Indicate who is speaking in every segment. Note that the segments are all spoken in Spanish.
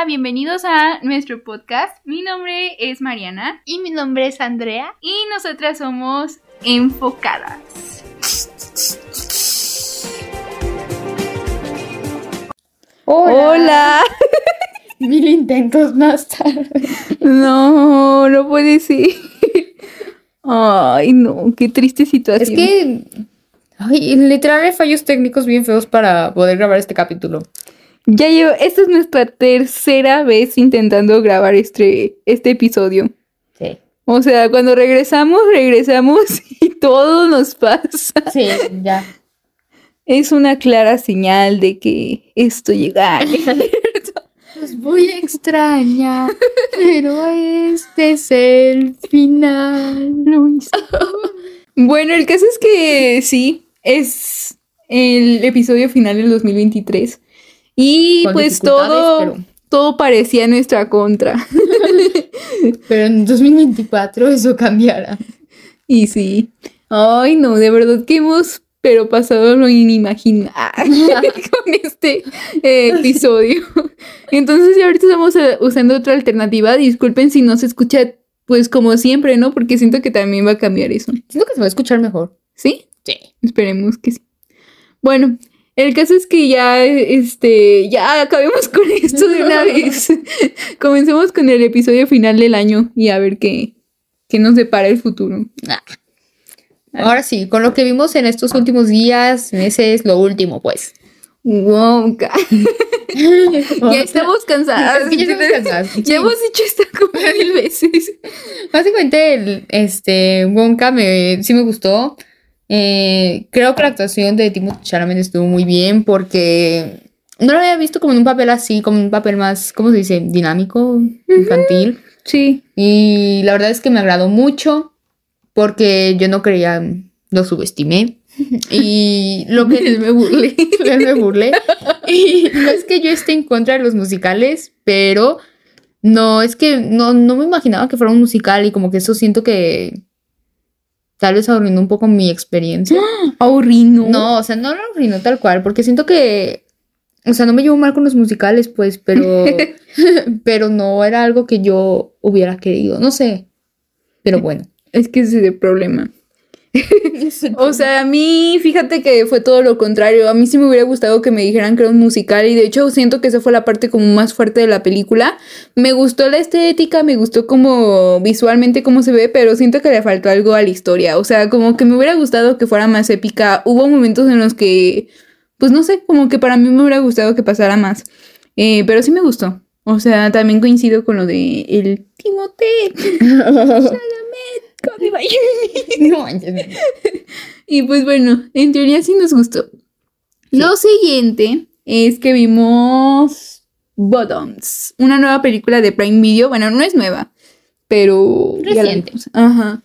Speaker 1: Hola, bienvenidos a nuestro podcast. Mi nombre es Mariana
Speaker 2: Y mi nombre es Andrea.
Speaker 1: y nosotras somos enfocadas.
Speaker 2: Hola. Mil intentos más tarde.
Speaker 3: No, no puede ser. Ay, no, qué triste
Speaker 2: Es
Speaker 3: situación.
Speaker 2: que. Ay, literal hay fallos técnicos bien feos para poder grabar este capítulo.
Speaker 3: Ya llevo, esta es nuestra tercera vez intentando grabar este, este episodio.
Speaker 2: Sí.
Speaker 3: O sea, cuando regresamos, regresamos y todo nos pasa.
Speaker 2: Sí, ya.
Speaker 3: Es una clara señal de que esto llega.
Speaker 2: Los voy a extrañar, pero este es el final.
Speaker 3: Bueno, el caso es que sí, es el episodio final del 2023. Y
Speaker 2: Con
Speaker 3: pues todo,
Speaker 2: pero-
Speaker 3: todo parecía nuestra contra.
Speaker 2: Pero en 2024 eso cambiará.
Speaker 3: Y sí. Ay, no, de verdad que hemos, pero pasado lo inimaginable con este eh, episodio. Entonces, ahorita estamos eh, usando otra alternativa. Disculpen si no se escucha, pues como siempre, ¿no? Porque siento que también va a cambiar eso.
Speaker 2: Siento que se va a escuchar mejor.
Speaker 3: ¿Sí?
Speaker 2: Sí.
Speaker 3: Esperemos que sí. Bueno, el caso es que ya, este, ya acabemos con esto de una vez. Comencemos con el episodio final del año y a ver qué, qué nos depara el futuro.
Speaker 2: Ahora sí, con lo que vimos en estos últimos días, meses, lo último, pues.
Speaker 3: Wonka. ya estamos cansadas.
Speaker 2: Es que ya estamos cansadas.
Speaker 3: Ya hemos dicho esto como mil veces.
Speaker 2: Básicamente, el, este, Wonka me, sí me gustó. Eh, creo que la actuación de Timothée Chalamet estuvo muy bien porque no lo había visto como en un papel así, como un papel más, ¿cómo se dice? Dinámico, infantil.
Speaker 3: Sí.
Speaker 2: Y la verdad es que me agradó mucho porque yo no creía, lo subestimé. Y lo que
Speaker 3: me burlé.
Speaker 2: yo me burlé. Y no es que yo esté en contra de los musicales, pero no, es que no, no me imaginaba que fuera un musical y como que eso siento que tal vez arruinó un poco mi experiencia.
Speaker 3: Aurrino.
Speaker 2: No, o sea, no lo tal cual, porque siento que, o sea, no me llevo mal con los musicales, pues, pero, pero no era algo que yo hubiera querido, no sé. Pero bueno.
Speaker 3: Es que ese es el problema. O sea, a mí, fíjate que fue todo lo contrario. A mí sí me hubiera gustado que me dijeran que era un musical y de hecho siento que esa fue la parte como más fuerte de la película. Me gustó la estética, me gustó como visualmente cómo se ve, pero siento que le faltó algo a la historia. O sea, como que me hubiera gustado que fuera más épica. Hubo momentos en los que, pues no sé, como que para mí me hubiera gustado que pasara más. Eh, pero sí me gustó. O sea, también coincido con lo de el Timote. Cody
Speaker 2: no.
Speaker 3: Y pues bueno, en teoría sí nos gustó. Lo siguiente es que vimos Bottoms, una nueva película de Prime Video. Bueno, no es nueva, pero ya la
Speaker 2: Reciente.
Speaker 3: Ajá.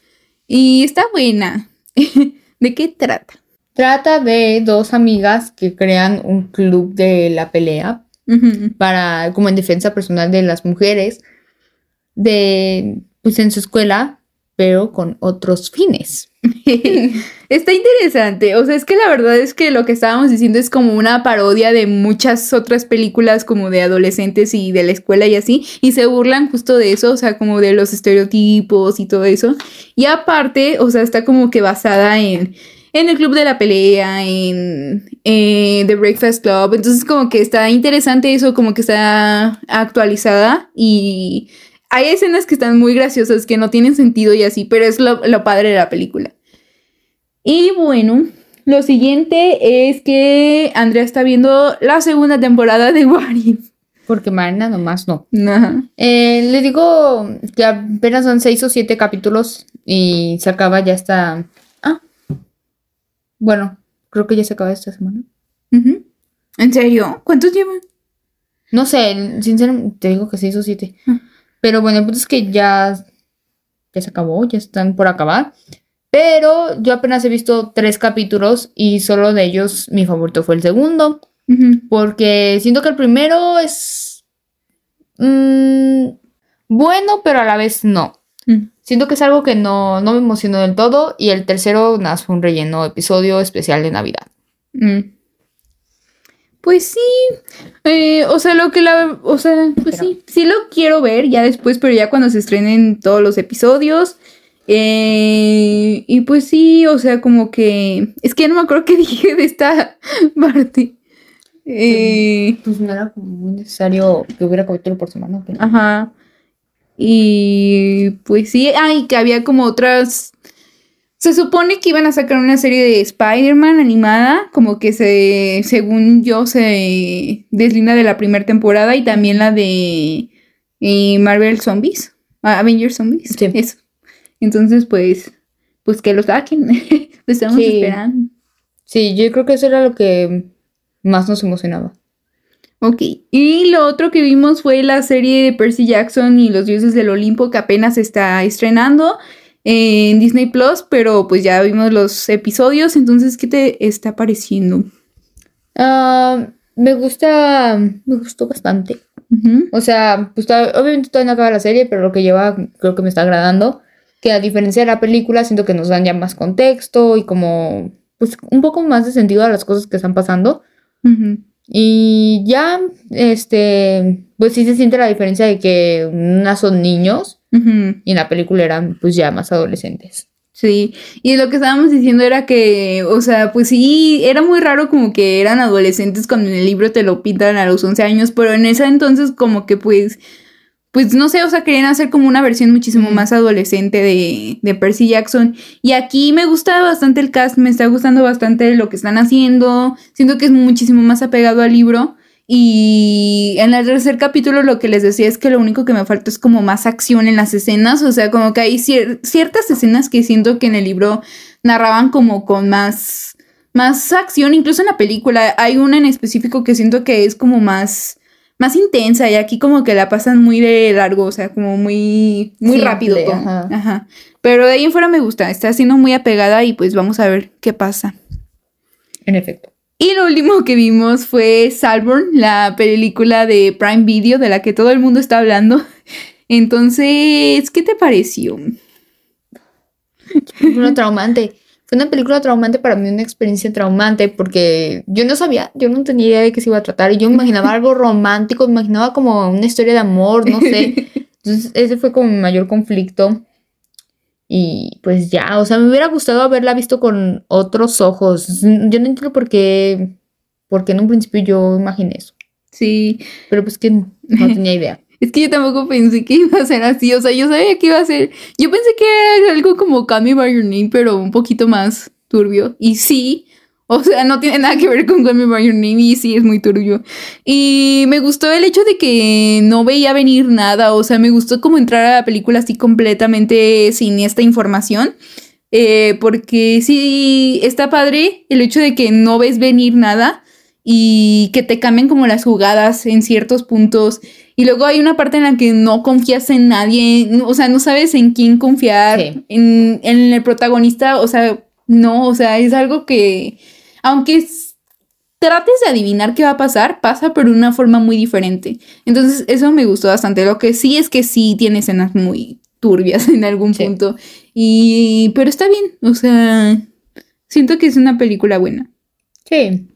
Speaker 3: Y está buena. ¿De qué trata?
Speaker 2: Trata de dos amigas que crean un club de la pelea para, como en defensa personal de las mujeres, de, pues en su escuela, pero con otros fines.
Speaker 3: Está interesante. O sea, es que la verdad es que lo que estábamos diciendo es como una parodia de muchas otras películas como de adolescentes y de la escuela y así. Y se burlan justo de eso, o sea, como de los estereotipos y todo eso. Y aparte, o sea, está como que basada en, en el club de la pelea, en eh, The Breakfast Club. Entonces como que está interesante eso, como que está actualizada y... Hay escenas que están muy graciosas, que no tienen sentido y así, pero es lo, lo padre de la película. Y bueno, lo siguiente es que Andrea está viendo la segunda temporada de If.
Speaker 2: Porque Marina nomás no.
Speaker 3: Ajá.
Speaker 2: Eh, le digo que apenas son seis o siete capítulos y se acaba ya esta... Ah. Bueno, creo que ya se acaba esta semana.
Speaker 3: ¿En serio? ¿Cuántos llevan?
Speaker 2: No sé, sinceramente te digo que seis o siete.
Speaker 3: Ah.
Speaker 2: Pero bueno, el punto es que ya, ya se acabó, ya están por acabar. Pero yo apenas he visto tres capítulos y solo de ellos mi favorito fue el segundo. Porque siento que el primero es mm, bueno, pero a la vez no.
Speaker 3: Mm.
Speaker 2: Siento que es algo que no, no me emocionó del todo. Y el tercero, nada, fue un relleno episodio especial de Navidad.
Speaker 3: Mm. Pues sí, eh, o sea, lo que la, o sea, pues sí, sí lo quiero ver ya después, pero ya cuando se estrenen todos los episodios. Eh, y pues sí, o sea, como que, es que ya no me acuerdo qué dije de esta parte. Eh,
Speaker 2: Pues no era como muy necesario que hubiera capítulo por semana. pero-
Speaker 3: Ajá. Y pues sí, ay, que había como otras. Se supone que iban a sacar una serie de Spider-Man animada, como que se, según yo, se deslinda de la primera temporada y también la de eh, Marvel Zombies, Avengers Zombies.
Speaker 2: Sí.
Speaker 3: Eso. Entonces, pues, pues que lo saquen. lo estamos
Speaker 2: Sí.
Speaker 3: esperando.
Speaker 2: Sí, yo creo que eso era lo que más nos emocionaba.
Speaker 3: Ok, y lo otro que vimos fue la serie de Percy Jackson y los dioses del Olimpo que apenas está estrenando en Disney Plus, pero pues ya vimos los episodios, entonces, ¿qué te está pareciendo?
Speaker 2: Ah, me gusta, me gustó bastante. O sea, pues obviamente todavía no acaba la serie, pero lo que lleva creo que me está agradando. Que a diferencia de la película, siento que nos dan ya más contexto y como, pues un poco más de sentido a las cosas que están pasando. Y ya, este, pues sí se siente la diferencia de que unas son niños Y en la película eran pues ya más adolescentes.
Speaker 3: Sí, y lo que estábamos diciendo era que, o sea, pues sí, era muy raro como que eran adolescentes cuando en el libro te lo pintan a los 11 años, pero en ese entonces como que pues, pues no sé, o sea, querían hacer como una versión muchísimo más adolescente de, de Percy Jackson. Y aquí me gusta bastante el cast, me está gustando bastante lo que están haciendo, siento que es muchísimo más apegado al libro. Y en el tercer capítulo lo que les decía es que lo único que me falta es como más acción en las escenas, o sea, como que hay cier- ciertas escenas que siento que en el libro narraban como con más, más acción, incluso en la película hay una en específico que siento que es como más, más intensa y aquí como que la pasan muy de largo, o sea, como muy, muy
Speaker 2: Simple,
Speaker 3: rápido. todo.
Speaker 2: ajá.
Speaker 3: Ajá. Pero de ahí en fuera me gusta, está siendo muy apegada y pues vamos a ver qué pasa.
Speaker 2: En efecto.
Speaker 3: Y lo último que vimos fue Salborn, la película de Prime Video de la que todo el mundo está hablando. Entonces, ¿qué te pareció?
Speaker 2: Película traumante. Fue una película traumante para mí, una experiencia traumante, porque yo no sabía, yo no tenía idea de qué se iba a tratar, y yo imaginaba algo romántico, imaginaba como una historia de amor, no sé. Entonces, ese fue como mi mayor conflicto. Y pues ya, o sea, me hubiera gustado haberla visto con otros ojos. Yo no entiendo por qué, porque en un principio yo imaginé eso,
Speaker 3: Sí,
Speaker 2: pero pues que no tenía idea.
Speaker 3: es que yo tampoco pensé que iba a ser así, o sea, yo sabía que iba a ser, yo pensé que era algo como Call Me By Your Name, pero un poquito más turbio. Y sí, o sea, no tiene nada que ver con Call Me By Your Name y sí es muy turbio. Y me gustó el hecho de que no veía venir nada, o sea, me gustó como entrar a la película así completamente sin esta información. eh, porque sí, está padre el hecho de que no ves venir nada y que te cambien como las jugadas en ciertos puntos. Y luego hay una parte en la que no confías en nadie, o sea, no sabes en quién confiar,
Speaker 2: Sí.
Speaker 3: en, en el protagonista, o sea, no, o sea, es algo que, aunque es- trates de adivinar qué va a pasar, pasa pero de una forma muy diferente. Entonces, eso me gustó bastante. Lo que sí es que sí tiene escenas muy turbias en algún
Speaker 2: Sí.
Speaker 3: punto. Y, pero está bien, o sea, siento que es una película buena.
Speaker 2: Sí.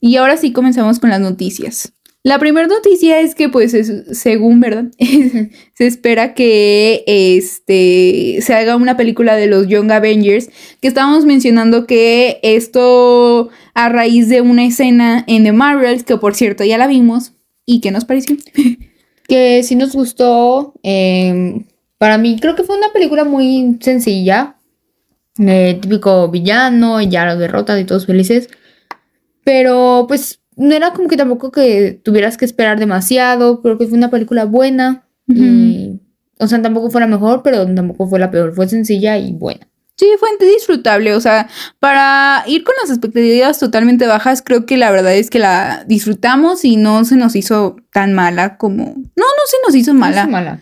Speaker 3: Y ahora sí comenzamos con las noticias. La primera noticia es que, pues, es- según, ¿verdad? se espera que este, se haga una película de los Young Avengers, que estábamos mencionando que esto a raíz de una escena en The Marvels, que por cierto ya la vimos, ¿y qué nos pareció?
Speaker 2: que sí nos gustó. eh, para mí creo que fue una película muy sencilla. eh, típico villano, ya lo derrotan y todos felices. Pero pues no era como que tampoco que tuvieras que esperar demasiado. Creo que fue una película buena. y, o sea, tampoco fue la mejor, pero tampoco fue la peor. Fue sencilla y buena.
Speaker 3: Sí, fue disfrutable, o sea, para ir con las expectativas totalmente bajas, creo que la verdad es que la disfrutamos y no se nos hizo tan mala como... No, no se nos hizo
Speaker 2: No
Speaker 3: mala.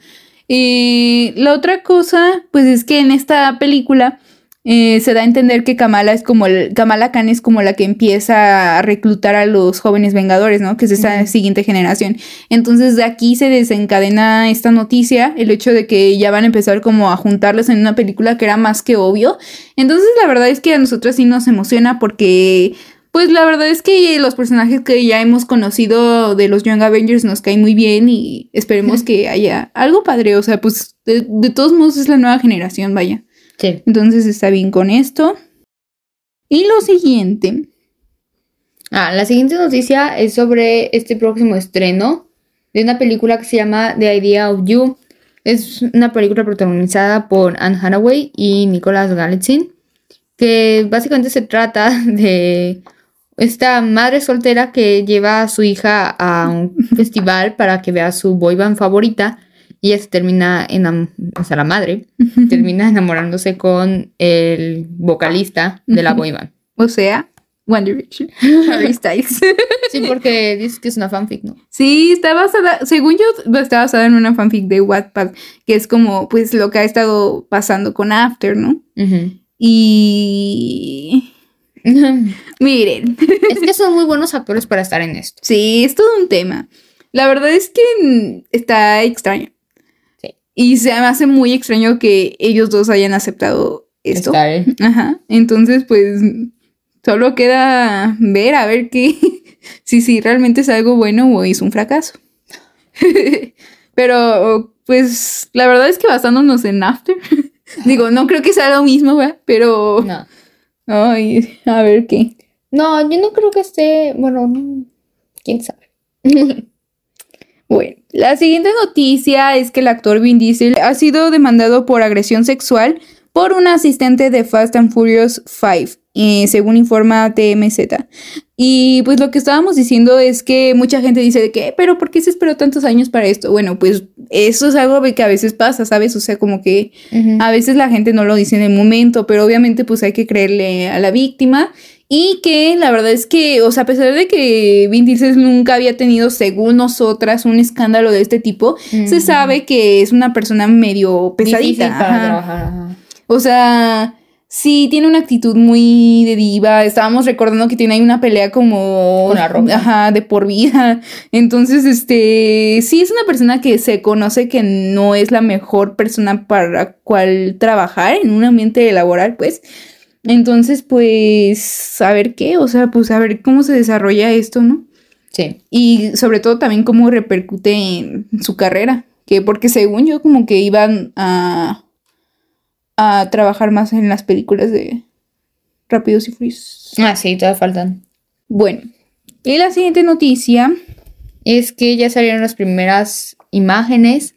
Speaker 3: Y la otra cosa, pues es que en esta película eh, se da a entender que Kamala es como el, Kamala Khan es como la que empieza a reclutar a los jóvenes vengadores, ¿no? Que es esta
Speaker 2: Ujú.
Speaker 3: siguiente generación. Entonces de aquí se desencadena esta noticia, el hecho de que ya van a empezar como a juntarlos en una película que era más que obvio. Entonces la verdad es que a nosotros sí nos emociona porque pues la verdad es que los personajes que ya hemos conocido de los Young Avengers nos caen muy bien y esperemos que haya algo padre. O sea, pues de, de todos modos es la nueva generación, vaya.
Speaker 2: Sí.
Speaker 3: Entonces está bien con esto. Y lo siguiente.
Speaker 2: Ah, la siguiente noticia es sobre este próximo estreno de una película que se llama The Idea of You. Es una película protagonizada por Anne Hathaway y Nicolas Galitzin, que básicamente se trata de esta madre soltera que lleva a su hija a un festival para que vea su boy band favorita y ella se termina enam o sea, la madre termina enamorándose con el vocalista de la boy band.
Speaker 3: O sea, One Direction. Harry Styles.
Speaker 2: Sí, porque dices que es una fanfic, ¿no?
Speaker 3: Sí, está basada, según yo, está basada en una fanfic de Wattpad, que es como, pues, lo que ha estado pasando con After, ¿no? Y... Miren,
Speaker 2: Es que son muy buenos actores para estar en esto.
Speaker 3: sí, es todo un tema. La verdad es que está extraño. Y se me hace muy extraño que ellos dos hayan aceptado esto. Ajá. Entonces, pues, solo queda ver a ver qué, si, si realmente es algo bueno o es un fracaso. Pero, pues, la verdad es que basándonos en After, digo, no creo que sea lo mismo, ¿verdad? Pero,
Speaker 2: No.
Speaker 3: ay, a ver qué.
Speaker 2: No, yo no creo que esté. Bueno, no. quién sabe.
Speaker 3: Bueno, la siguiente noticia es que el actor Vin Diesel ha sido demandado por agresión sexual por un asistente de Fast and Furious 5, eh, según informa TMZ. Y pues lo que estábamos diciendo es que mucha gente dice de que, pero ¿por qué se esperó tantos años para esto? Bueno, pues eso es algo que a veces pasa, ¿sabes? O sea, como que a veces la gente no lo dice en el momento, pero obviamente pues hay que creerle a la víctima. Y que la verdad es que, o sea, a pesar de que Vin Diesel nunca había tenido, según nosotras, un escándalo de este tipo, se sabe que es una persona medio pesadita.
Speaker 2: para
Speaker 3: ajá.
Speaker 2: trabajar. ajá.
Speaker 3: O sea, sí tiene una actitud muy de diva. Estábamos recordando que tiene ahí una pelea como
Speaker 2: Con la
Speaker 3: ajá, de por vida. Entonces, este, sí es una persona que se conoce que no es la mejor persona para cual trabajar en un ambiente laboral, pues. Entonces, pues, a ver qué, o sea, pues a ver cómo se desarrolla esto, ¿no?
Speaker 2: Sí.
Speaker 3: Y sobre todo también cómo repercute en su carrera. Que porque según yo como que iban a, a trabajar más en las películas de Rápidos y Furiosos.
Speaker 2: Ah, sí, todavía faltan.
Speaker 3: Bueno, y la siguiente noticia.
Speaker 2: Es que ya salieron las primeras imágenes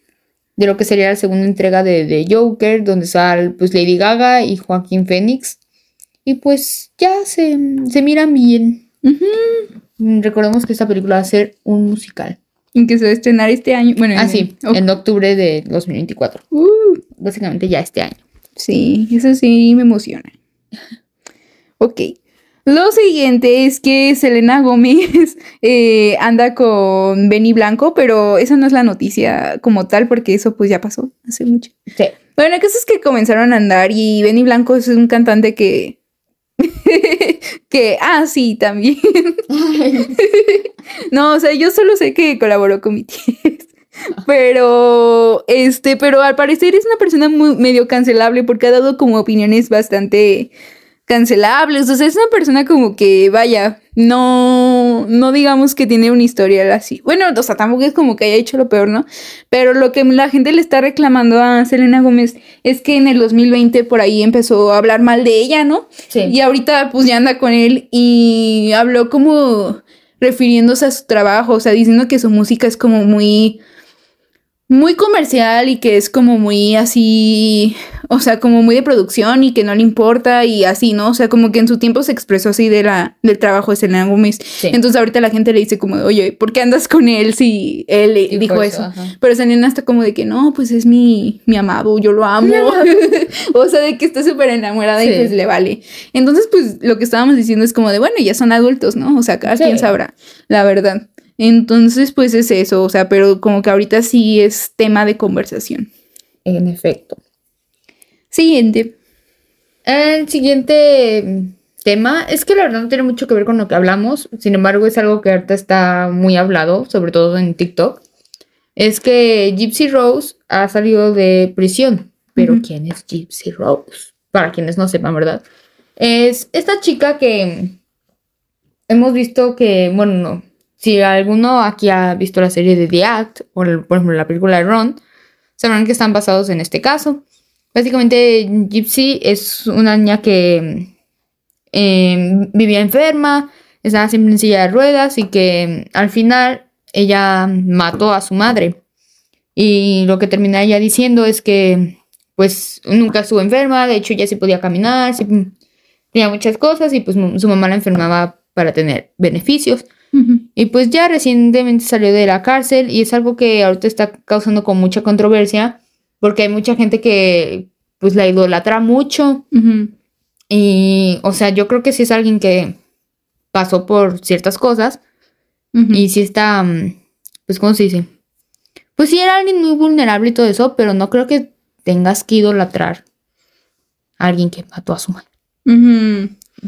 Speaker 2: de lo que sería la segunda entrega de, de Joker, donde sale pues Lady Gaga y Joaquín Phoenix. Y pues ya se, se miran bien. Recordemos que esta película va a ser un musical.
Speaker 3: En que se va a estrenar este año. Bueno,
Speaker 2: Ah,
Speaker 3: en-
Speaker 2: sí, en octubre de 2024.
Speaker 3: Uh,
Speaker 2: Básicamente ya este año.
Speaker 3: sí, eso sí me emociona. Ok. Lo siguiente es que Selena Gómez eh, anda con Benny Blanco, pero esa no es la noticia como tal, porque eso pues ya pasó hace mucho.
Speaker 2: Sí.
Speaker 3: Bueno, la cosa es que comenzaron a andar y Benny Blanco es un cantante que... que, ah, sí, también. no, o sea, yo solo sé que colaboró con BTS. Pero, este, pero al parecer es una persona muy medio cancelable porque ha dado como opiniones bastante cancelables. O sea, es una persona como que, vaya, no, no digamos que tiene un historial así. Bueno, o sea, tampoco es como que haya hecho lo peor, ¿no? Pero lo que la gente le está reclamando a Selena Gómez es que en el 2020 por ahí empezó a hablar mal de ella, ¿no?
Speaker 2: Sí.
Speaker 3: Y ahorita pues ya anda con él y habló como refiriéndose a su trabajo, o sea, diciendo que su música es como muy muy comercial y que es como muy así, o sea, como muy de producción y que no le importa y así, ¿no? O sea, como que en su tiempo se expresó así de la, del trabajo de Selena Gómez.
Speaker 2: Sí.
Speaker 3: Entonces ahorita la gente le dice como, oye, ¿por qué andas con él si él
Speaker 2: Dijo
Speaker 3: dijo
Speaker 2: eso,
Speaker 3: eso?
Speaker 2: ajá.
Speaker 3: Pero Selena está como de que no, pues es mi, mi amado, yo lo amo. o sea, de que está súper enamorada y pues le vale. Entonces, pues lo que estábamos diciendo es como de, bueno, ya son adultos, ¿no? O sea, cada quien sabrá, la verdad. Entonces, pues es eso, o sea, pero como que ahorita sí es tema de conversación.
Speaker 2: En efecto.
Speaker 3: Siguiente.
Speaker 2: El siguiente tema es que la verdad no tiene mucho que ver con lo que hablamos, sin embargo es algo que ahorita está muy hablado, sobre todo en TikTok. Es que Gypsy Rose ha salido de prisión. Pero. ¿quién es Gypsy Rose? Para quienes no sepan, ¿verdad? Es esta chica que hemos visto que, bueno, no. Si alguno aquí ha visto la serie de The Act, o por ejemplo la película de Ron, sabrán que están basados en este caso. Básicamente, Gypsy es una niña que eh, vivía enferma, estaba siempre en silla de ruedas y que al final ella mató a su madre. Y lo que termina ella diciendo es que pues nunca estuvo enferma, de hecho ya sí podía caminar, tenía muchas cosas y pues su mamá la enfermaba para tener beneficios. Y pues ya recientemente salió de la cárcel y es algo que ahorita está causando con mucha controversia porque hay mucha gente que pues la idolatra mucho. Y o sea, yo creo que sí es alguien que pasó por ciertas cosas y sí está, mm, pues ¿cómo se dice? Pues sí era alguien muy vulnerable y todo eso, pero no creo que tengas que idolatrar a alguien que mató a su madre,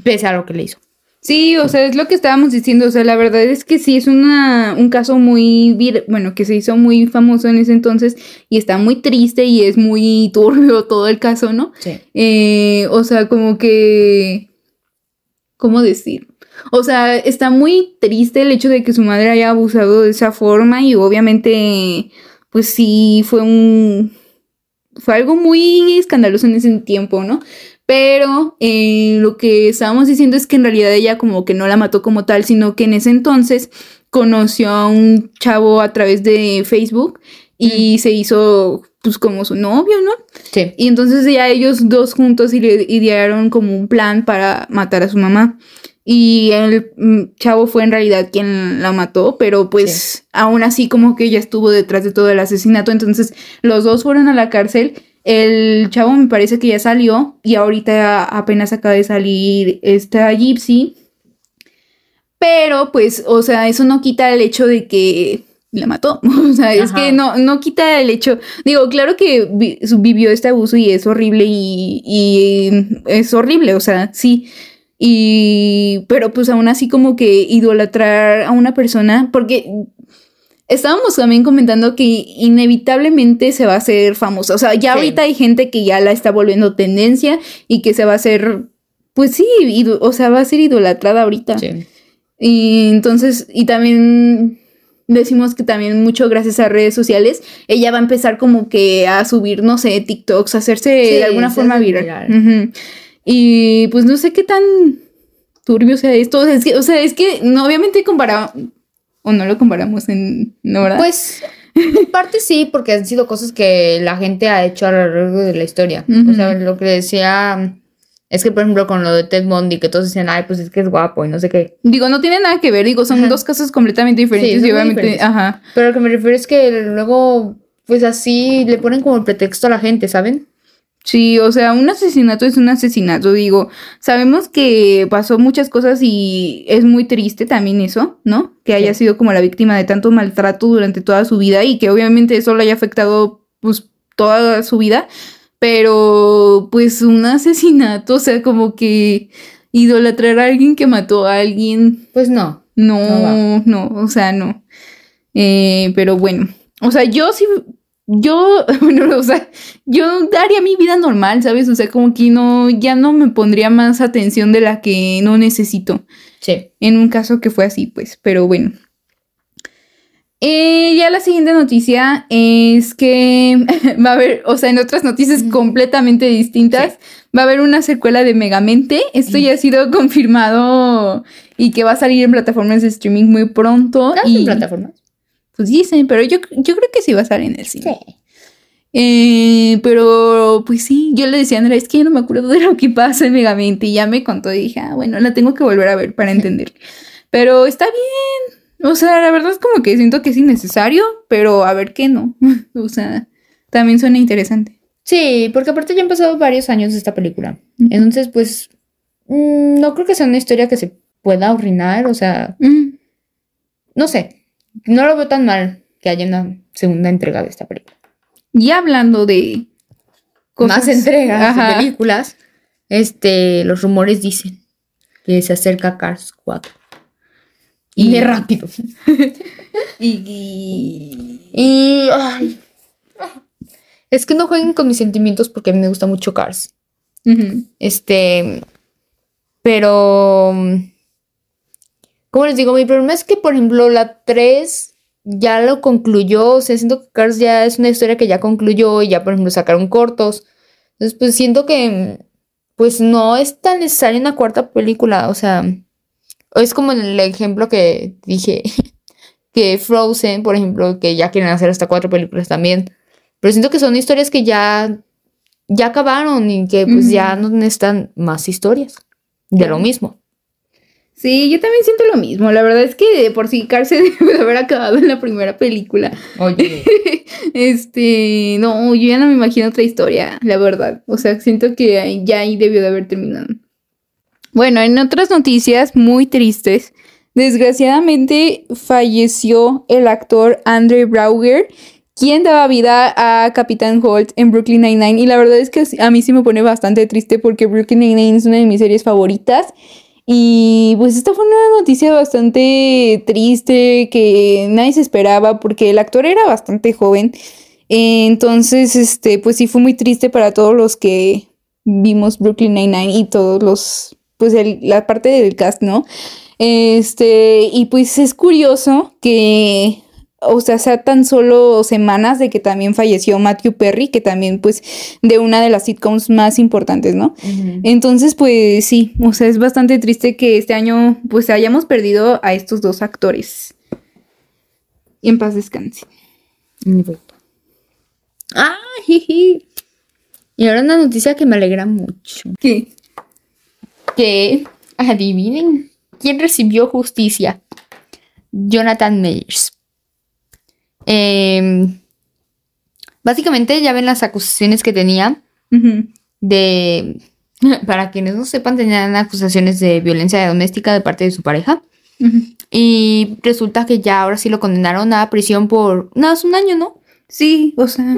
Speaker 2: pese a lo que le hizo.
Speaker 3: Sí, o sea, es lo que estábamos diciendo, o sea, la verdad es que sí es una, un caso muy, vir- bueno, que se hizo muy famoso en ese entonces y está muy triste y es muy turbio todo el caso, ¿no?
Speaker 2: Sí.
Speaker 3: Eh, o sea, como que, ¿cómo decir? O sea, está muy triste el hecho de que su madre haya abusado de esa forma y obviamente, pues sí, fue un, fue algo muy escandaloso en ese tiempo, ¿no? Pero eh, lo que estábamos diciendo es que en realidad ella como que no la mató como tal, sino que en ese entonces conoció a un chavo a través de Facebook y se hizo pues como su novio, ¿no?
Speaker 2: Sí.
Speaker 3: Y entonces ya ellos dos juntos ide- idearon como un plan para matar a su mamá. Y el mm, chavo fue en realidad quien la mató, pero pues aún así como que ella estuvo detrás de todo el asesinato. Entonces los dos fueron a la cárcel. El chavo me parece que ya salió y ahorita apenas acaba de salir esta Gypsy. Pero pues, o sea, eso no quita el hecho de que la mató. O sea, es que no, no quita el hecho. Digo, claro que vi- vivió este abuso y es horrible y, y es horrible, o sea, sí. Y, pero pues aún así como que idolatrar a una persona, porque estábamos también comentando que inevitablemente se va a hacer famosa. O sea, ya
Speaker 2: Sí.
Speaker 3: ahorita hay gente que ya la está volviendo tendencia y que se va a hacer, pues sí, o sea, va a ser idolatrada ahorita.
Speaker 2: Sí.
Speaker 3: Y entonces, y también decimos que también mucho gracias a redes sociales, ella va a empezar como que a subir, no sé, TikToks, a hacerse
Speaker 2: Sí,
Speaker 3: de alguna forma viral. Y pues no sé qué tan turbio sea esto. O sea, es que, o sea, es que no, obviamente comparamos, o no lo comparamos en, ¿no, verdad?
Speaker 2: Pues, en parte sí, porque han sido cosas que la gente ha hecho a lo largo de la historia. O sea, lo que decía es que, por ejemplo, con lo de Ted Bundy, que todos decían, ay, pues es que es guapo y no sé qué.
Speaker 3: digo, no tiene nada que ver, digo, son
Speaker 2: Ajá.
Speaker 3: dos casos completamente diferentes y obviamente,
Speaker 2: diferentes.
Speaker 3: ajá.
Speaker 2: Pero lo que me refiero es que luego, pues así le ponen como el pretexto a la gente, ¿saben?
Speaker 3: Sí, o sea, un asesinato es un asesinato, digo, sabemos que pasó muchas cosas y es muy triste también eso, ¿no? Que haya
Speaker 2: Sí.
Speaker 3: sido como la víctima de tanto maltrato durante toda su vida y que obviamente eso le haya afectado pues toda su vida, pero pues un asesinato, o sea, como que idolatrar a alguien que mató a alguien,
Speaker 2: Pues no.
Speaker 3: no,
Speaker 2: No
Speaker 3: no, o sea, no. Eh, pero bueno, o sea, yo sí, yo, bueno, o sea, yo daría mi vida normal, ¿sabes? O sea, como que no, ya no me pondría más atención de la que no necesito.
Speaker 2: Sí.
Speaker 3: En un caso que fue así, pues, pero bueno. Eh, ya la siguiente noticia es que va a haber, o sea, en otras noticias completamente distintas, va a haber una secuela de Megamente. Esto ya ha sido confirmado y que va a salir en plataformas de streaming muy pronto.
Speaker 2: ¿Estás
Speaker 3: y,
Speaker 2: en plataformas?
Speaker 3: Pues dicen, pero yo, yo creo que sí va a salir en el cine.
Speaker 2: Sí.
Speaker 3: Eh, pero pues sí, yo le decía a Andrea, es que yo no me acuerdo de lo que pasa en Megamente y ya me contó y dije, ah, bueno, la tengo que volver a ver para entender. pero está bien, o sea, la verdad es como que siento que es innecesario, pero a ver qué no. o sea, también suena interesante.
Speaker 2: Sí, porque aparte ya han pasado varios años de esta película. Entonces, pues, mm, no creo que sea una historia que se pueda arruinar, o sea,
Speaker 3: Mm,
Speaker 2: no sé, no lo veo tan mal que haya una segunda entrega de esta película.
Speaker 3: Y hablando de
Speaker 2: Más entregas de películas, este, los rumores dicen que se acerca Cars 4. Y de rápido.
Speaker 3: Y, y-
Speaker 2: Y, ay, es que no jueguen con mis sentimientos porque a mí me gusta mucho Cars. Este, pero como les digo, mi problema es que, por ejemplo, la 3 ya lo concluyó. O sea, siento que Cars ya es una historia que ya concluyó y ya, por ejemplo, sacaron cortos. Entonces, pues siento que, pues no es tan necesaria una cuarta película. O sea, es como el ejemplo que dije, que Frozen, por ejemplo, que ya quieren hacer hasta cuatro películas también. Pero siento que son historias que ya, ya acabaron y que pues ya no necesitan más historias de lo mismo.
Speaker 3: Sí, yo también siento lo mismo. La verdad es que por Cars se debe de haber acabado en la primera película.
Speaker 2: Oye.
Speaker 3: Este, no, yo ya no me imagino otra historia, la verdad. O sea, siento que ya ahí debió de haber terminado. Bueno, en otras noticias muy tristes, desgraciadamente falleció el actor Andre Brauger, quien daba vida a Capitán Holt en Brooklyn Nine-Nine. Y la verdad es que a mí sí me pone bastante triste porque Brooklyn Nine-Nine es una de mis series favoritas. Y pues esta fue una noticia bastante triste que nadie se esperaba porque el actor era bastante joven. Entonces, este, pues sí fue muy triste para todos los que vimos Brooklyn Nine-Nine y todos los, pues el- la parte del cast, ¿no? Este, y pues es curioso que, o sea, sea tan solo semanas de que también falleció Matthew Perry, que también pues de una de las sitcoms más importantes, ¿no? Entonces, pues sí, o sea, es bastante triste que este año pues hayamos perdido a estos dos actores. Y en paz descanse.
Speaker 2: Ah, jiji. Y ahora una noticia que me alegra mucho.
Speaker 3: ¿Qué?
Speaker 2: Que adivinen quién recibió justicia. Jonathan Meyers. Em, básicamente ya ven las acusaciones que tenía de, para quienes no sepan, tenían acusaciones de violencia doméstica de parte de su pareja. Y resulta que ya ahora sí lo condenaron a prisión por nada, más un año, ¿no?
Speaker 3: Sí, o sea.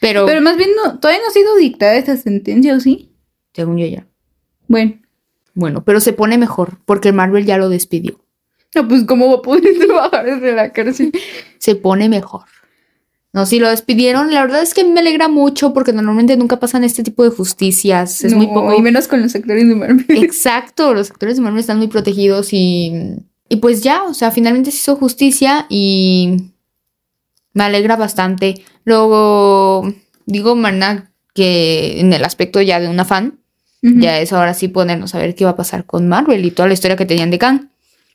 Speaker 2: Pero,
Speaker 3: Pero más bien no, todavía no ha sido dictada esta sentencia, ¿o sí?
Speaker 2: según yo ya.
Speaker 3: Bueno.
Speaker 2: Bueno, pero se pone mejor porque Marvel ya lo despidió.
Speaker 3: No, pues cómo va a poder trabajar desde la cárcel.
Speaker 2: Se pone mejor. No, si lo despidieron, la verdad es que me alegra mucho porque normalmente nunca pasan este tipo de justicias. Es muy poco.
Speaker 3: Y menos con los actores de Marvel.
Speaker 2: Exacto, los actores de Marvel están muy protegidos y, y pues ya, o sea, finalmente se hizo justicia y me alegra bastante. Luego, digo, Marna, que en el aspecto ya de una fan, ya es ahora sí ponernos a ver qué va a pasar con Marvel y toda la historia que tenían de Kang.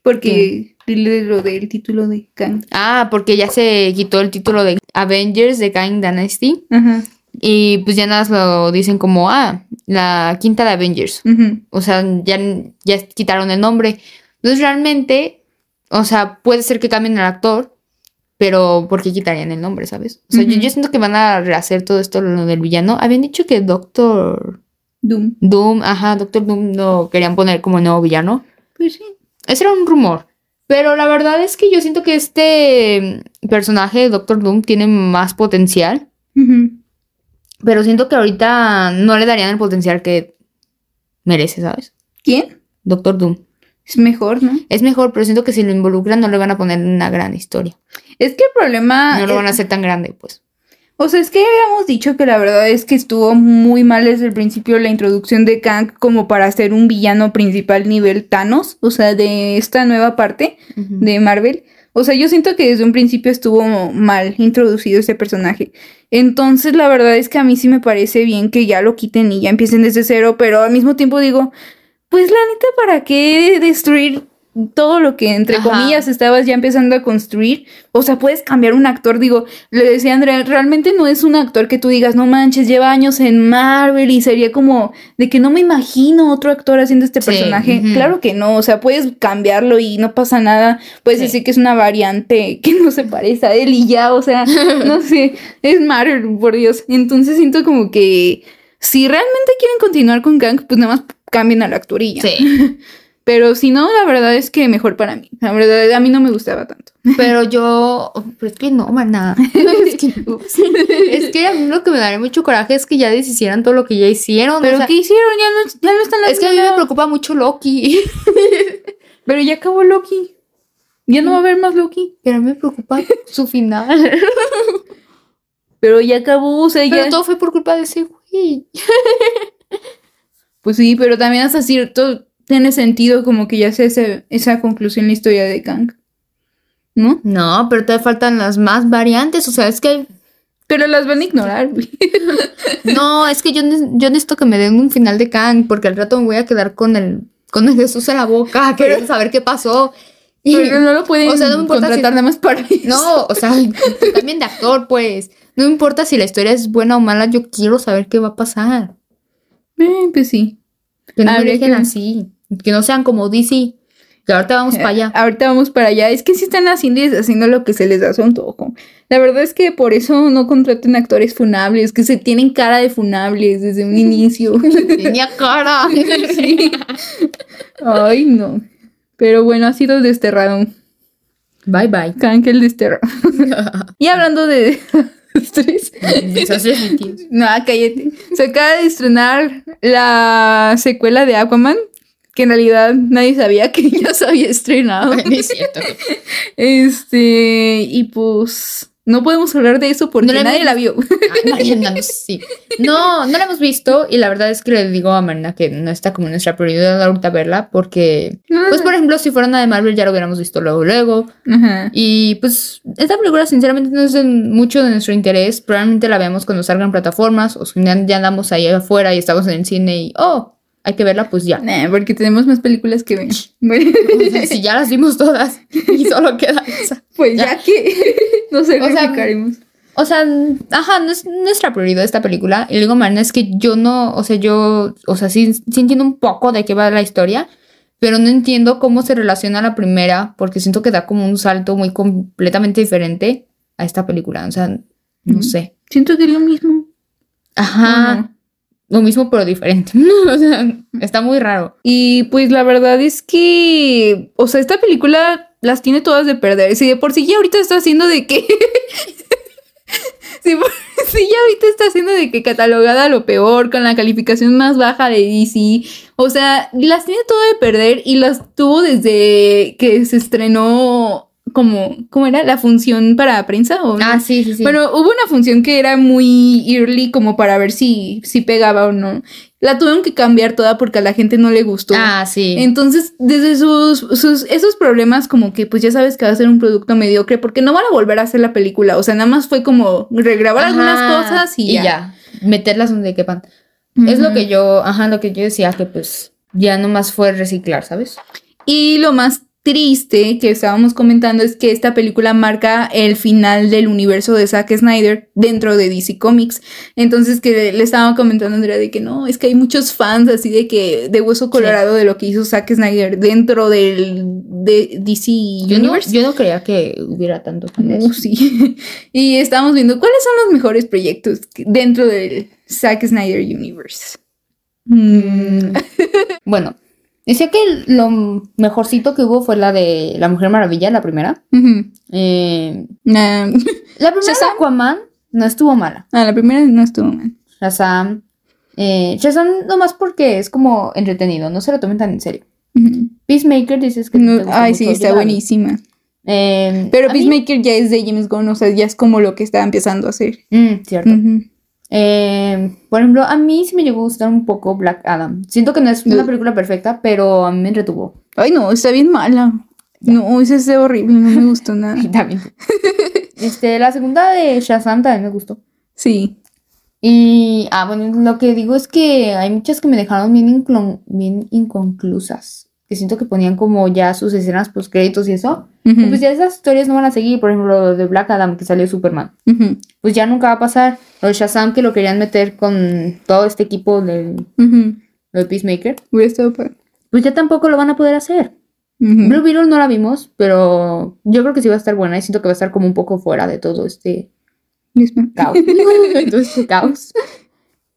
Speaker 3: Porque dile lo del título de Kang.
Speaker 2: Ah, porque ya se quitó el título de Avengers de Kang Dynasty
Speaker 3: Ajá.
Speaker 2: y pues ya nada más lo dicen como, ah, la quinta de Avengers. O sea, ya, ya quitaron el nombre. Entonces realmente, o sea, puede ser que cambien el actor, pero ¿por qué quitarían el nombre, sabes? O sea, yo siento que van a rehacer todo esto lo del villano. Habían dicho que Doctor
Speaker 3: Doom.
Speaker 2: Doom, ajá, Doctor Doom lo querían poner como nuevo villano.
Speaker 3: Pues sí.
Speaker 2: Ese era un rumor. Pero la verdad es que yo siento que este personaje de Doctor Doom tiene más potencial. Pero siento que ahorita no le darían el potencial que merece, ¿sabes?
Speaker 3: ¿Quién?
Speaker 2: Doctor Doom.
Speaker 3: Es mejor, ¿no?
Speaker 2: Es mejor, pero siento que si lo involucran no le van a poner una gran historia.
Speaker 3: Es que el problema.
Speaker 2: No lo van a hacer tan grande, pues.
Speaker 3: O sea, es que habíamos dicho que la verdad es que estuvo muy mal desde el principio la introducción de Kang como para ser un villano principal nivel Thanos, o sea, de esta nueva parte de Marvel. O sea, yo siento que desde un principio estuvo mal introducido ese personaje. Entonces, la verdad es que a mí sí me parece bien que ya lo quiten y ya empiecen desde cero, pero al mismo tiempo digo, pues la neta, ¿para qué destruir todo lo que entre
Speaker 2: Ajá.
Speaker 3: comillas estabas ya empezando a construir? O sea, puedes cambiar un actor, digo, le decía Andrea, realmente no es un actor que tú digas, no manches, lleva años en Marvel y sería como de que no me imagino otro actor haciendo este
Speaker 2: Sí,
Speaker 3: personaje. Claro que no, o sea, puedes cambiarlo y no pasa nada. Puedes
Speaker 2: Sí.
Speaker 3: decir que es una variante que no se parece a él y ya, o sea, no sé, es Marvel, por Dios. Entonces siento como que si realmente quieren continuar con Kang, pues nada más cambien a la actor y ya.
Speaker 2: Sí.
Speaker 3: Pero si no, la verdad es que mejor para mí. La verdad, a mí no me gustaba tanto.
Speaker 2: Pero yo. Pero es que no, mana. Es que, es que a mí lo que me daría mucho coraje es que ya deshicieran todo lo que ya hicieron.
Speaker 3: Pero
Speaker 2: o sea,
Speaker 3: ¿qué hicieron? Ya no, ya no están
Speaker 2: es que a mí me preocupa mucho Loki.
Speaker 3: Pero ya acabó Loki. Ya no va a haber más Loki.
Speaker 2: Pero a mí me preocupa su final.
Speaker 3: Pero ya acabó, o sea,
Speaker 2: Pero
Speaker 3: ya.
Speaker 2: todo fue por culpa de ese güey.
Speaker 3: Pues sí, pero también hasta cierto tiene sentido como que ya sea ese- esa conclusión la historia de Kang. ¿No?
Speaker 2: No, pero te faltan las más variantes. O sea, es que.
Speaker 3: Pero las van a ignorar.
Speaker 2: No, es que yo, yo necesito que me den un final de Kang, porque al rato me voy a quedar con el, con el Jesús en la boca, queriendo saber qué pasó. Y-
Speaker 3: Pero no lo pueden
Speaker 2: o sea, no me importa
Speaker 3: contratar
Speaker 2: si-
Speaker 3: nada más para eso.
Speaker 2: No, o sea, también de actor, pues. No me importa si la historia es buena o mala, yo quiero saber qué va a pasar.
Speaker 3: Eh, pues sí.
Speaker 2: Que no me dejen
Speaker 3: que-
Speaker 2: así. Que no sean como DC. Que ahorita vamos para allá.
Speaker 3: Ahorita vamos para allá. Es que sí están haciendo y deshaciendo lo que se les da su antojo. La verdad es que por eso no contraten actores funables, que se tienen cara de funables desde un inicio.
Speaker 2: Tenía cara.
Speaker 3: Sí. Ay, no. Pero bueno, ha sido desterrado.
Speaker 2: Bye bye.
Speaker 3: Kang el desterrado. y hablando de estrés. No, cállate. Se acaba de estrenar la secuela de Aquaman, que en realidad nadie sabía que ya se había estrenado.
Speaker 2: Es cierto.
Speaker 3: Este, y pues no podemos hablar de eso porque
Speaker 2: No la
Speaker 3: nadie
Speaker 2: hemos
Speaker 3: la vio.
Speaker 2: Ay, Mariana, no, sí. No, no la hemos visto y la verdad es que le digo a Marina que no está como nuestra prioridad ahorita verla porque, pues por ejemplo, si fuera una de Marvel ya lo hubiéramos visto luego, luego.
Speaker 3: Ajá.
Speaker 2: Y pues esta película sinceramente no es de mucho de nuestro interés. Probablemente la veamos cuando salgan plataformas o si ya andamos ahí afuera y estamos en el cine y, oh, hay que verla, pues ya.
Speaker 3: Nah, porque tenemos más películas que ver.
Speaker 2: O sea, si ya las vimos todas y solo queda esa.
Speaker 3: pues ya, que no sé,
Speaker 2: O sea,
Speaker 3: sacrificaremos.
Speaker 2: O sea, ajá, no es nuestra prioridad esta película. Y digo, Marina, es que yo no, o sea, yo, o sea, sí, sí entiendo un poco de qué va la historia, pero no entiendo cómo se relaciona a la primera, porque siento que da como un salto muy completamente diferente a esta película. O sea, no
Speaker 3: Ujú.
Speaker 2: sé.
Speaker 3: Siento que es lo mismo.
Speaker 2: Ajá,
Speaker 3: Ajá.
Speaker 2: Lo mismo pero diferente. o sea, está muy raro.
Speaker 3: Y pues la verdad es que, o sea, esta película las tiene todas de perder. Si de por sí ya ahorita está haciendo de que... si, por- si ya ahorita está haciendo de que catalogada lo peor, con la calificación más baja de DC. O sea, las tiene todo de perder y las tuvo desde que se estrenó como, ¿cómo era? La función para prensa o
Speaker 2: Ah, sí, sí, sí.
Speaker 3: bueno, hubo una función que era muy early como para ver si, si pegaba o no. La tuvieron que cambiar toda porque a la gente no le gustó.
Speaker 2: ah, sí.
Speaker 3: Entonces, desde sus, sus, esos problemas, como que pues ya sabes que va a ser un producto mediocre, porque no van a volver a hacer la película. O sea, nada más fue como regrabar algunas cosas y, ya.
Speaker 2: Meterlas donde quepan. Es lo que yo, ajá, lo que yo decía, que pues ya nomás fue reciclar, ¿sabes?
Speaker 3: Y lo más triste que estábamos comentando es que esta película marca el final del universo de Zack Snyder dentro de DC Comics. Entonces que le estaba comentando a Andrea de que no, es que hay muchos fans así de que de hueso colorado de lo que hizo Zack Snyder dentro del de DC
Speaker 2: Yo no,
Speaker 3: Universe.
Speaker 2: yo no creía que hubiera tanto fan eso.
Speaker 3: sí. y estábamos viendo cuáles son los mejores proyectos dentro del Zack Snyder Universe. Mm.
Speaker 2: Bueno, decía que lo mejorcito que hubo fue la de La Mujer Maravilla, la primera. Eh,
Speaker 3: Nah.
Speaker 2: la primera de. Aquaman no estuvo mala.
Speaker 3: Ah, la primera no estuvo mal.
Speaker 2: Shazam. Eh, Shazam nomás porque es como entretenido, no se lo tomen tan en serio.
Speaker 3: Ujú.
Speaker 2: Peacemaker dices que
Speaker 3: No,
Speaker 2: te
Speaker 3: ay,
Speaker 2: mucho,
Speaker 3: sí, está buenísima.
Speaker 2: Eh,
Speaker 3: Pero
Speaker 2: a mí-
Speaker 3: Peacemaker ya es de James Gunn, o sea, ya es como lo que está empezando a hacer.
Speaker 2: Mm, cierto. Eh, por ejemplo, a mí sí me llegó a gustar un poco Black Adam. Siento que no es una película perfecta, pero a mí me entretuvo.
Speaker 3: Ay, no, está bien mala. No, esa es horrible, no me gustó nada.
Speaker 2: Y también. este, la segunda de Shazam también me gustó.
Speaker 3: Sí.
Speaker 2: Y, ah, bueno, lo que digo es que hay muchas que me dejaron bien, bien inconclusas. Que siento que ponían como ya sus escenas post créditos y eso. Y pues ya esas historias no van a seguir. Por ejemplo, lo de Black Adam que salió Superman.
Speaker 3: Ujú.
Speaker 2: Pues ya nunca va a pasar. Lo de Shazam que lo querían meter con todo este equipo del, de Peacemaker. Pues ya tampoco lo van a poder hacer. Blue Beetle no la vimos, pero yo creo que sí va a estar buena y siento que va a estar como un poco fuera de todo este caos. todo este caos.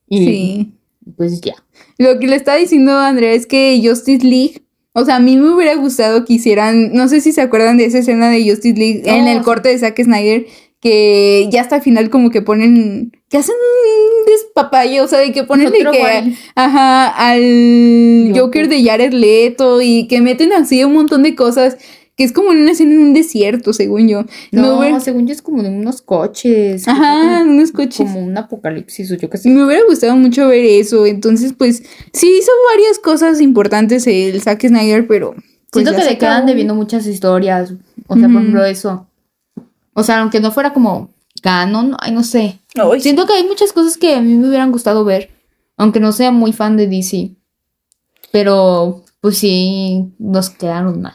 Speaker 2: Y
Speaker 3: Sí.
Speaker 2: pues ya.
Speaker 3: Lo que le estaba diciendo Andrea es que Justice League, o sea, a mí me hubiera gustado que hicieran, no sé si se acuerdan de esa escena de Justice League en el corte de Zack Snyder, que ya hasta el final como que ponen, que hacen un despapalle, o sea, de que ponen de que, ajá, al.
Speaker 2: Joker
Speaker 3: de Jared Leto y que meten así un montón de cosas que es como en una escena en un desierto, según yo.
Speaker 2: No,
Speaker 3: hubiera-
Speaker 2: según yo es como de unos coches.
Speaker 3: Ajá,
Speaker 2: fue
Speaker 3: unos
Speaker 2: como,
Speaker 3: coches.
Speaker 2: como un apocalipsis o yo qué sé.
Speaker 3: Me hubiera gustado mucho ver eso. Entonces, pues, sí hizo varias cosas importantes el Zack Snyder, pero. Pues,
Speaker 2: Siento que le quedan debiendo muchas historias. O sea, por ejemplo, eso. O sea, aunque no fuera como canon, ay, no sé.
Speaker 3: Ay,
Speaker 2: Siento que hay muchas cosas que a mí me hubieran gustado ver. Aunque no sea muy fan de DC. Pero, pues sí, nos quedaron mal.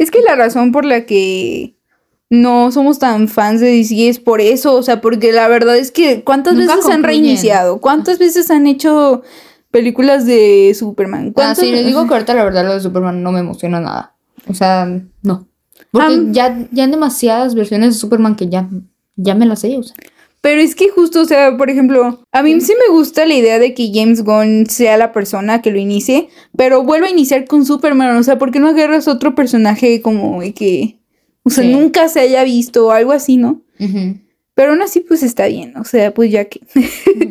Speaker 3: Es que la razón por la que no somos tan fans de DC es por eso, o sea, porque la verdad es que ¿cuántas
Speaker 2: Nunca
Speaker 3: veces han reiniciado? ¿Cuántas veces han hecho películas de Superman?
Speaker 2: Ah,
Speaker 3: ¿Cuántas-
Speaker 2: sí, les digo que ahorita la verdad lo de Superman no me emociona nada. O sea, no. Porque ya, ya hay demasiadas versiones de Superman que ya, ya me las sé. O sea.
Speaker 3: Pero es que justo, o sea, por ejemplo, a mí sí me gusta la idea de que James Gunn sea la persona que lo inicie, pero vuelve a iniciar con Superman, o sea, ¿por qué no agarras otro personaje como que, o sea,
Speaker 2: Sí.
Speaker 3: nunca se haya visto o algo así, ¿no? Pero aún así, pues está bien, o sea, pues ya que,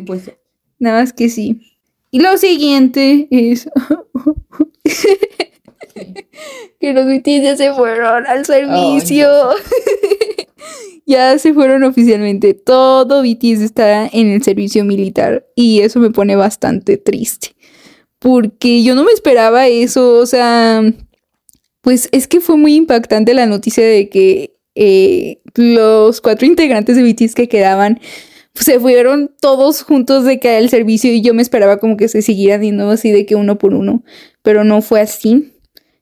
Speaker 2: Pues,
Speaker 3: nada más que sí. Y lo siguiente es que los BTS ya se fueron al servicio. Ya se fueron oficialmente. Todo BTS está en el servicio militar y eso me pone bastante triste. Porque yo no me esperaba eso, o sea, pues es que fue muy impactante la noticia de que eh, los cuatro integrantes de BTS que quedaban se fueron todos juntos de que al servicio y yo me esperaba como que se siguieran yendo así de que uno por uno, pero no fue así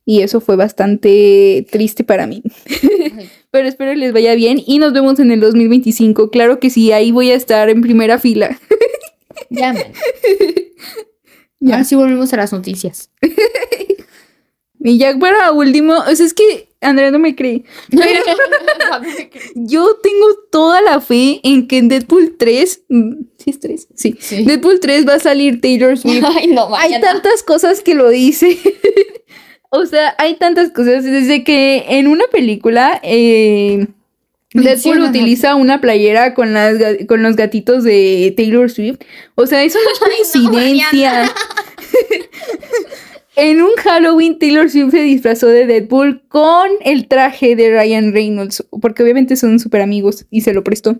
Speaker 3: y eso fue bastante triste para mí. Pero espero les vaya bien y nos vemos en el 2025. Claro que sí, ahí voy a estar en primera fila.
Speaker 2: ya, man.
Speaker 3: Ya.
Speaker 2: Ahora sí volvemos a las noticias.
Speaker 3: Y ya para último, o sea, es que Andrea no me cree. Yo tengo toda la fe en que en Deadpool 3, mm, ¿sí es 3? Sí.
Speaker 2: Sí.
Speaker 3: Deadpool 3 va a salir Taylor Swift.
Speaker 2: Ay, no,
Speaker 3: Hay tantas cosas que lo dice. O sea, hay tantas cosas. Desde que en una película eh, Deadpool utiliza una playera con, las, con los gatitos de Taylor Swift. O sea, eso no es
Speaker 2: no,
Speaker 3: coincidencia. en un Halloween, Taylor Swift se disfrazó de Deadpool con el traje de Ryan Reynolds. Porque obviamente son súper amigos y se lo prestó.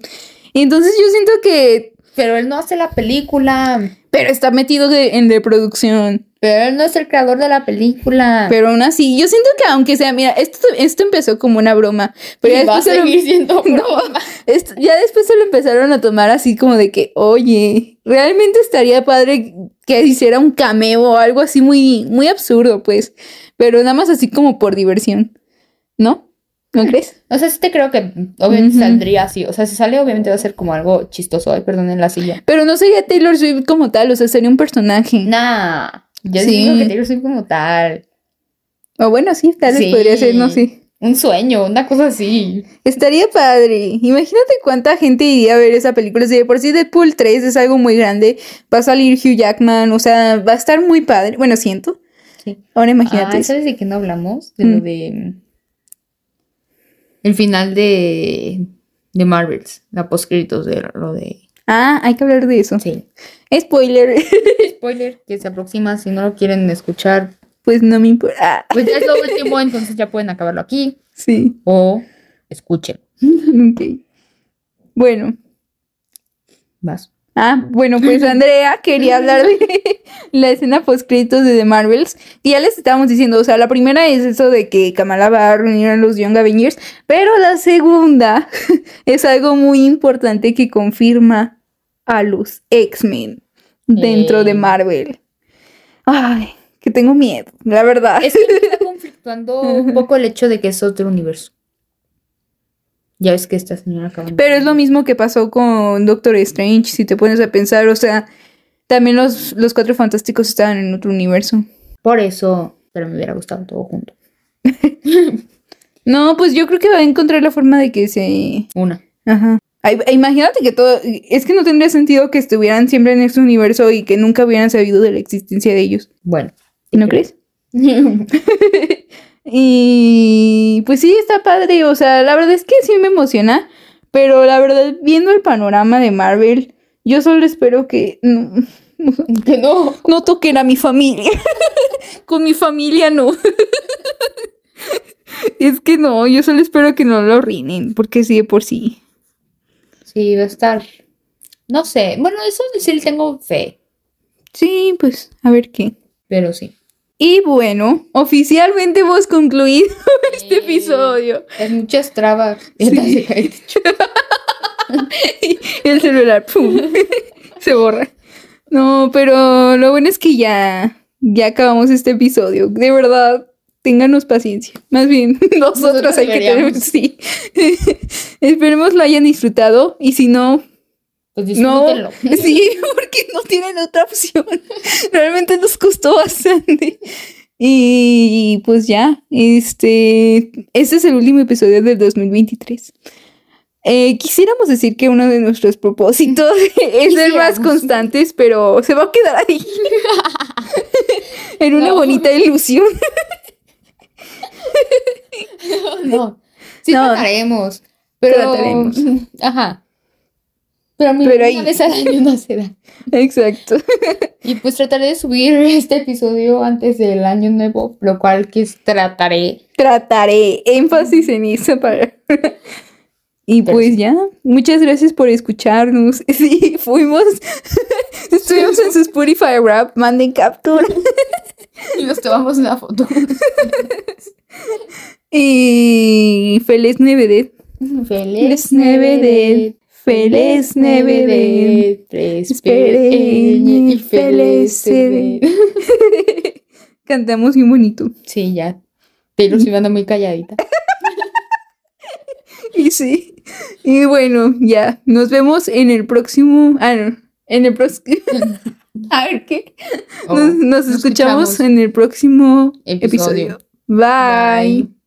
Speaker 3: Entonces yo siento que...
Speaker 2: Pero él no hace la película.
Speaker 3: Pero está metido de- en reproducción.
Speaker 2: Pero él no es el creador de la película.
Speaker 3: Pero aún así, yo siento que aunque sea, mira, esto, esto empezó como una broma, pero ya
Speaker 2: va a
Speaker 3: después, se lo,
Speaker 2: siendo
Speaker 3: No.
Speaker 2: broma.
Speaker 3: esto- ya después se lo empezaron a tomar así como de que, oye, realmente estaría padre que hiciera un cameo o algo así muy, muy absurdo, pues, pero nada más así como por diversión, ¿no? ¿No crees?
Speaker 2: O sea, sí te creo que obviamente saldría así. O sea, si sale, obviamente va a ser como algo chistoso. Ay, perdón, en la silla.
Speaker 3: Pero no sería Taylor Swift como tal, o sea, sería un personaje.
Speaker 2: Nah. Yo
Speaker 3: Sí.
Speaker 2: digo que Taylor Swift como tal.
Speaker 3: O bueno, sí, tal vez
Speaker 2: Sí.
Speaker 3: podría ser, no sé.
Speaker 2: Un sueño, una cosa así.
Speaker 3: Estaría padre. Imagínate cuánta gente iría a ver esa película. Si de por sí Deadpool 3 es algo muy grande, va a salir Hugh Jackman, o sea, va a estar muy padre. Bueno, siento.
Speaker 2: Sí.
Speaker 3: Ahora imagínate.
Speaker 2: Ah. ¿sabes de qué no hablamos? De
Speaker 3: Mm.
Speaker 2: lo de. El final de. De Marvels. La postcritos de lo de.
Speaker 3: Ah, hay que hablar de eso.
Speaker 2: Sí.
Speaker 3: Spoiler.
Speaker 2: Spoiler que se aproxima. Si no lo quieren escuchar,
Speaker 3: pues no me importa.
Speaker 2: Pues ya es lo último. entonces ya pueden acabarlo aquí.
Speaker 3: sí.
Speaker 2: O escuchen.
Speaker 3: ok. Bueno.
Speaker 2: Vas.
Speaker 3: Ah, bueno, pues Andrea quería hablar de la escena post-créditos de The Marvels. Y ya les estábamos diciendo, o sea, la primera es eso de que Kamala va a reunir a los Young Avengers, pero la segunda es algo muy importante que confirma a los X-Men dentro de. Marvel. Ay, que tengo miedo, la verdad.
Speaker 2: Es que me está conflictuando un poco el hecho de que es otro universo. Ya ves que esta señora acaba
Speaker 3: Pero es lo mismo que pasó con Doctor Strange, si te pones a pensar, o sea, también los, los cuatro fantásticos estaban en otro universo.
Speaker 2: Por eso. Pero me hubiera gustado todo junto.
Speaker 3: No, pues yo creo que va a encontrar la forma de que se...
Speaker 2: Una.
Speaker 3: Ajá. Ay, imagínate que todo... Es que no tendría sentido que estuvieran siempre en este universo y que nunca hubieran sabido de la existencia de ellos.
Speaker 2: Bueno.
Speaker 3: ¿No crees? y pues sí, está padre. O sea, la verdad es que sí me emociona. Pero la verdad, viendo el panorama de Marvel, yo solo espero que no,
Speaker 2: que no.
Speaker 3: no toquen a mi familia. Con mi familia no. Es que no, yo solo espero que no lo arruinen, porque sí de por sí.
Speaker 2: Sí, va a estar. No sé. Bueno, eso sí tengo fe.
Speaker 3: Sí, pues, a ver qué.
Speaker 2: Pero sí.
Speaker 3: Y bueno, oficialmente hemos concluido este episodio.
Speaker 2: Es muchas trabas.
Speaker 3: Sí.
Speaker 2: El
Speaker 3: celular, ¡pum! se borra. No, pero lo bueno es que ya, ya acabamos este episodio. De verdad, ténganos paciencia. Más bien, nosotros
Speaker 2: Nosotros
Speaker 3: hay que tener, sí. Esperemos lo hayan disfrutado y si no,
Speaker 2: Pues
Speaker 3: no, sí, porque no tienen otra opción. Realmente nos costó bastante. Y pues ya, este, este es el último episodio del 2023. Eh, quisiéramos decir que uno de nuestros propósitos es ser más constantes, pero se va a quedar ahí. en una
Speaker 2: No.
Speaker 3: bonita ilusión.
Speaker 2: No. Sí
Speaker 3: No.
Speaker 2: trataremos. Pero.
Speaker 3: Trataremos.
Speaker 2: Ajá. Pero, mira,
Speaker 3: Pero ahí-
Speaker 2: una vez al año no se da.
Speaker 3: Exacto.
Speaker 2: Y pues trataré de subir este episodio antes del año nuevo, lo cual que es- trataré.
Speaker 3: Trataré énfasis en eso para. Y
Speaker 2: Pero
Speaker 3: pues
Speaker 2: sí.
Speaker 3: ya, muchas gracias por escucharnos. Sí, fuimos, estuvimos en su Spotify rap, manden captura.
Speaker 2: Y nos tomamos una foto.
Speaker 3: Y feliz Navidad.
Speaker 2: Feliz
Speaker 3: Navidad, feliz Navidad,
Speaker 2: Espereñe y feliz Navidad.
Speaker 3: Cantamos bien bonito.
Speaker 2: Sí, ya. Taylor Swift anda muy calladita.
Speaker 3: Y sí. Y bueno, ya. Nos vemos en el próximo. Ah, no. En el próximo. A ver qué.
Speaker 2: Oh,
Speaker 3: nos, nos escuchamos
Speaker 2: escuchamos.
Speaker 3: en el próximo
Speaker 2: Episodio.
Speaker 3: episodio. Bye.
Speaker 2: Bye.